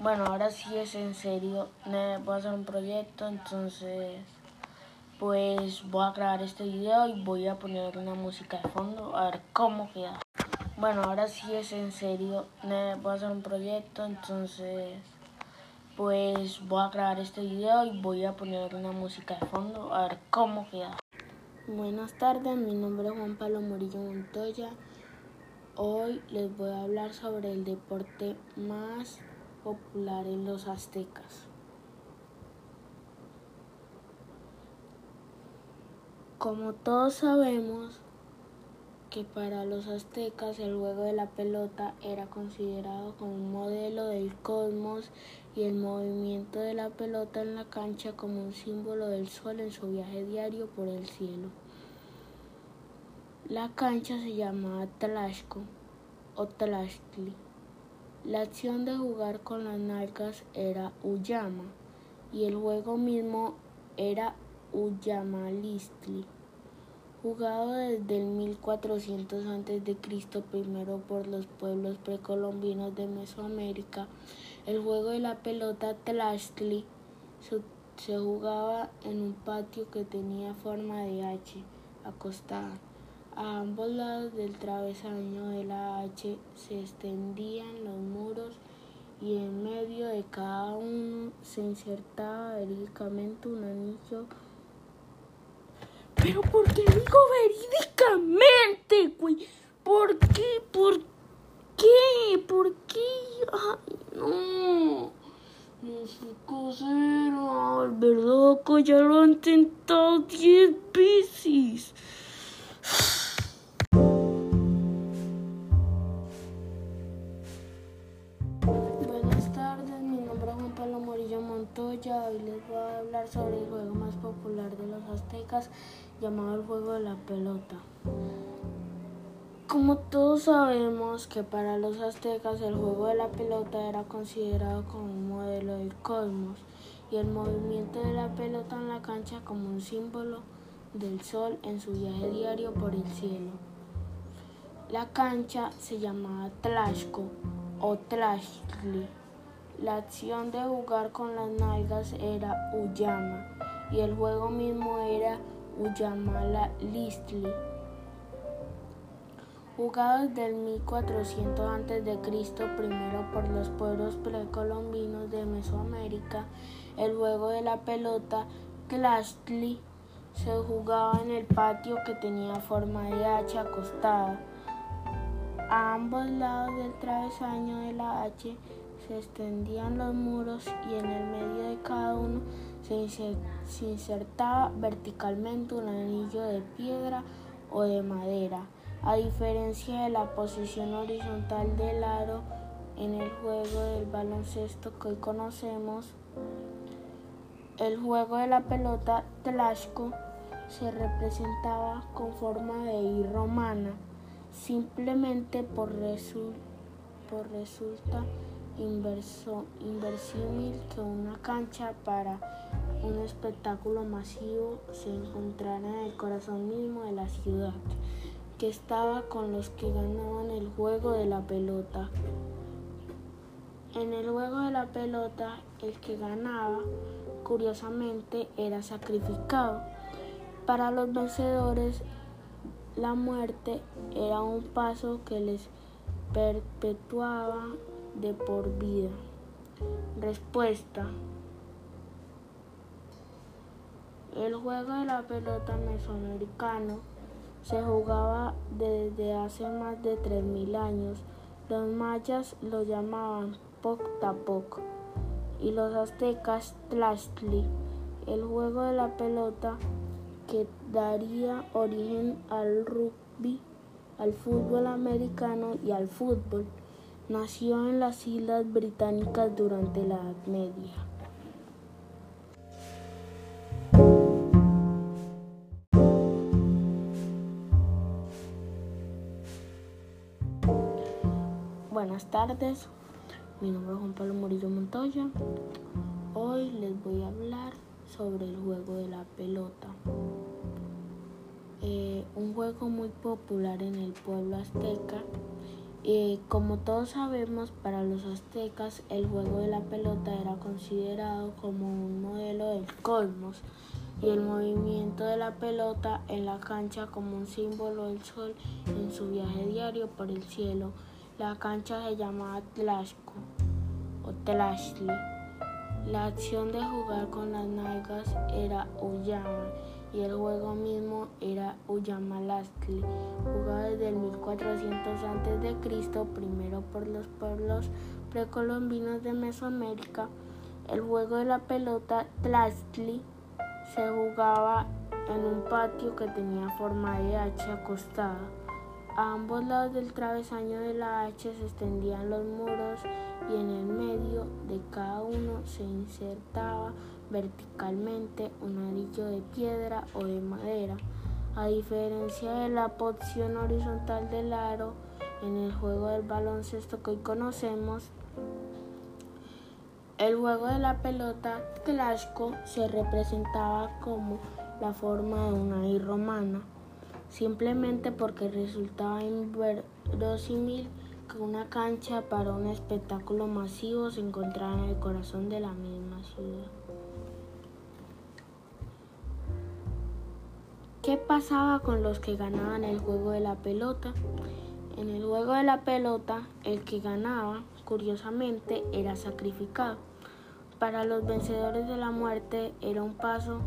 Bueno, ahora sí es en serio. Voy a hacer un proyecto, entonces pues voy a grabar este video y voy a poner una música de fondo a ver cómo queda. Bueno, ahora sí es en serio. Voy a hacer un proyecto, entonces pues voy a grabar este video y voy a poner una música de fondo a ver cómo queda. Buenas tardes, mi nombre es Juan Pablo Morillo Montoya. Hoy les voy a hablar sobre el deporte más popular en los aztecas. Como todos sabemos que para los aztecas el juego de la pelota era considerado como un modelo del cosmos y el movimiento de la pelota en la cancha como un símbolo del sol en su viaje diario por el cielo. La cancha se llamaba Tlaxco o Tlaxtli. La acción de jugar con las nalgas era Uyama y el juego mismo era Uyamalistli. Jugado desde el 1400 a.C. primero por los pueblos precolombinos de Mesoamérica, el juego de la pelota Tlaxtli se jugaba en un patio que tenía forma de H acostada. A ambos lados del travesaño de la H se extendían los muros y en medio de cada uno se insertaba verídicamente un anillo. Pero ¿por qué digo verídicamente, güey? ¿Por qué? ¿Por qué? ¿Por qué? Ay, no. No sé coser, ¿verdad? Que ya lo han intentado diez veces. Sobre el juego más popular de los aztecas llamado el juego de la pelota. Como todos sabemos que para los aztecas el juego de la pelota era considerado como un modelo del cosmos y el movimiento de la pelota en la cancha como un símbolo del sol en su viaje diario por el cielo. La cancha se llamaba Tlaxco o Tlaxtli la acción de jugar con las nalgas era Uyama y el juego mismo era Uyamala Listli. Jugado desde el 1400 a.C. primero por los pueblos precolombinos de Mesoamérica, el juego de la pelota Tlaxtli se jugaba en el patio que tenía forma de hacha acostada. A ambos lados del travesaño de la H se extendían los muros y en el medio de cada uno se insertaba verticalmente un anillo de piedra o de madera. A diferencia de la posición horizontal del aro en el juego del baloncesto que hoy conocemos, el juego de la pelota Tlaxco se representaba con forma de I romana, simplemente por, por resulta inverso, que una cancha para un espectáculo masivo se encontrara en el corazón mismo de la ciudad, que estaba con los que ganaban el juego de la pelota. En el juego de la pelota, el que ganaba, curiosamente, era sacrificado. Para los vencedores, la muerte era un paso que les perpetuaba de por vida. Respuesta. El juego de la pelota mesoamericano se jugaba desde hace más de 3.000 años. Los mayas lo llamaban Poctapoc y los aztecas Tlaxtli. El juego de la pelota que daría origen al rugby, al fútbol americano y al fútbol. Nació en las Islas Británicas durante la Edad Media. Buenas tardes, mi nombre es Juan Pablo Murillo Montoya. Hoy les voy a hablar sobre el juego de la pelota. Eh, un juego muy popular en el pueblo azteca Y como todos sabemos, para los aztecas el juego de la pelota era considerado como un modelo del cosmos y el movimiento de la pelota en la cancha como un símbolo del sol en su viaje diario por el cielo. La cancha se llamaba Tlaxco o Tlaxli. La acción de jugar con las nalgas era Ullama y el juego mismo era Ullamalastli, jugado desde el 1400 a.C., primero por los pueblos precolombinos de Mesoamérica. El juego de la pelota Tlaxli se jugaba en un patio que tenía forma de H acostada. A ambos lados del travesaño de la H se extendían los muros y en el medio de cada uno se insertaba verticalmente un anillo de piedra o de madera. A diferencia de la posición horizontal del aro en el juego del baloncesto que hoy conocemos, el juego de la pelota clásico se representaba como la forma de una I romana, simplemente porque resultaba inverosímil que una cancha para un espectáculo masivo se encontrara en el corazón de la misma ciudad. ¿Qué pasaba con los que ganaban el juego de la pelota? En el juego de la pelota, el que ganaba, curiosamente, era sacrificado. Para los vencedores de la muerte era un paso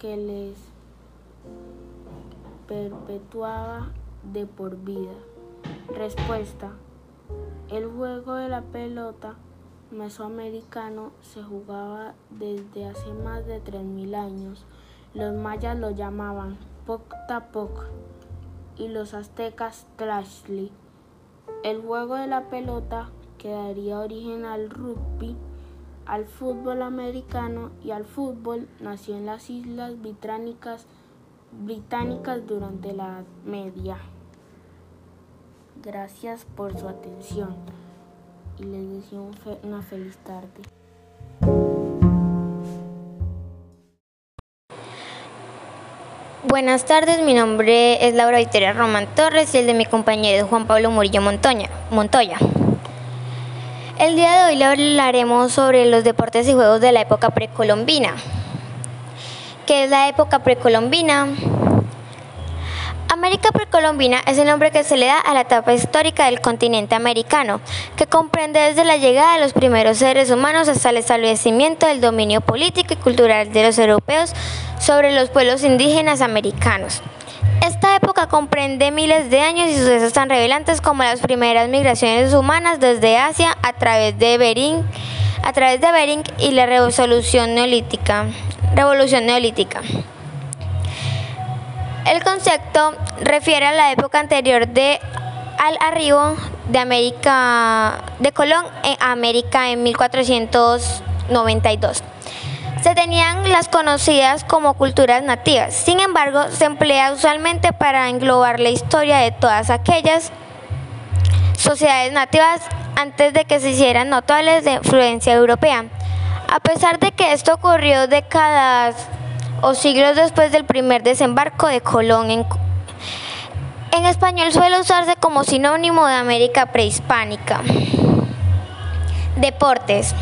que les perpetuaba de por vida. Respuesta. El juego de la pelota mesoamericano se jugaba desde hace más de 3.000 años. Los mayas lo llamaban Poctapoc y los aztecas Tlaxli. El juego de la pelota que daría origen al rugby al fútbol americano y al fútbol nació en las Islas Británicas, británicas durante la Media. Gracias por su atención y les deseo una feliz tarde. Buenas tardes, mi nombre es Laura Victoria Román Torres y el de mi compañero Juan Pablo Murillo Montoya. Montoya. El día de hoy le hablaremos sobre los deportes y juegos de la época precolombina. ¿Qué es la época precolombina? América precolombina es el nombre que se le da a la etapa histórica del continente americano, que comprende desde la llegada de los primeros seres humanos hasta el establecimiento del dominio político y cultural de los europeos sobre los pueblos indígenas americanos. Esta época comprende miles de años y sucesos tan revelantes como las primeras migraciones humanas desde Asia a través de Bering, y la. Revolución neolítica. El concepto refiere a la época anterior de al arribo de América de Colón en América en 1492 se tenían las conocidas como culturas nativas. Sin embargo, se emplea usualmente para englobar la historia de todas aquellas sociedades nativas antes de que se hicieran notables de influencia europea. A pesar de que esto ocurrió décadas o siglos después del primer desembarco de Colón en, español suele usarse como sinónimo de América prehispánica. Deportes.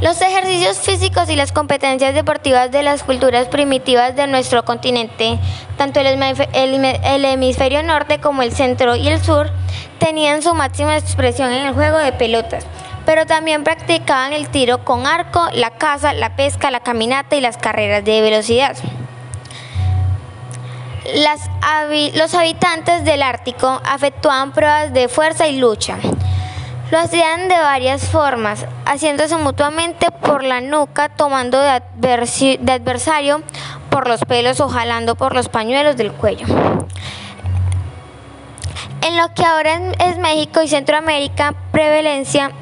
Los ejercicios físicos y las competencias deportivas de las culturas primitivas de nuestro continente, tanto el hemisferio norte como el centro y el sur, tenían su máxima expresión en el juego de pelotas, pero también practicaban el tiro con arco, la caza, la pesca, la caminata y las carreras de velocidad. los habitantes del Ártico efectuaban pruebas de fuerza y lucha. Lo hacían de varias formas, haciéndose mutuamente por la nuca, tomando de, adversario por los pelos o jalando por los pañuelos del cuello. En lo que ahora es México y Centroamérica, prevalencia,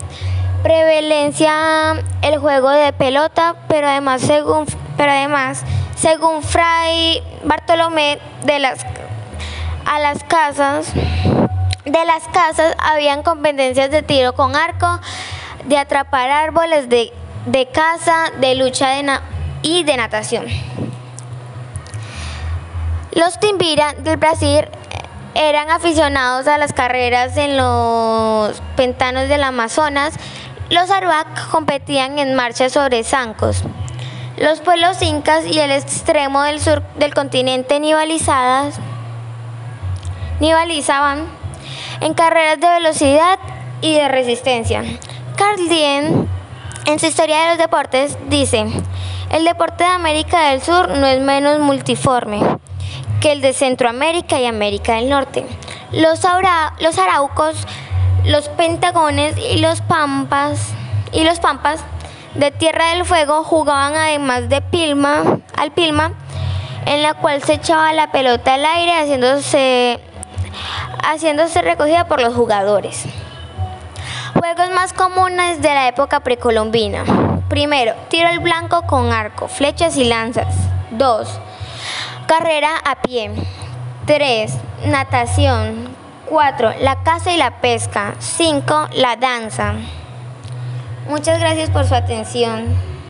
prevalencia el juego de pelota, pero además según, pero además, según Fray Bartolomé de las a las casas de las casas habían competencias de tiro con arco, de atrapar árboles, de, caza, de lucha y de natación. Los Timbira del Brasil eran aficionados a las carreras en los pentanos del Amazonas, los Aruac competían en marchas sobre zancos. Los pueblos incas y el extremo del sur del continente nivalizaban en carreras de velocidad y de resistencia. Carl Dien, en su historia de los deportes, dice, el deporte de América del Sur no es menos multiforme que el de Centroamérica y América del Norte. Los, los araucos, los pentagones y los pampas y los pampas de Tierra del Fuego jugaban además de pilma, al pilma, en la cual se echaba la pelota al aire haciéndose, haciéndose recogida por los jugadores. Juegos más comunes de la época precolombina. Primero, tiro al blanco con arco, flechas y lanzas. 2. Carrera a pie. 3. Natación. 4. La caza y la pesca. 5. La danza. Muchas gracias por su atención.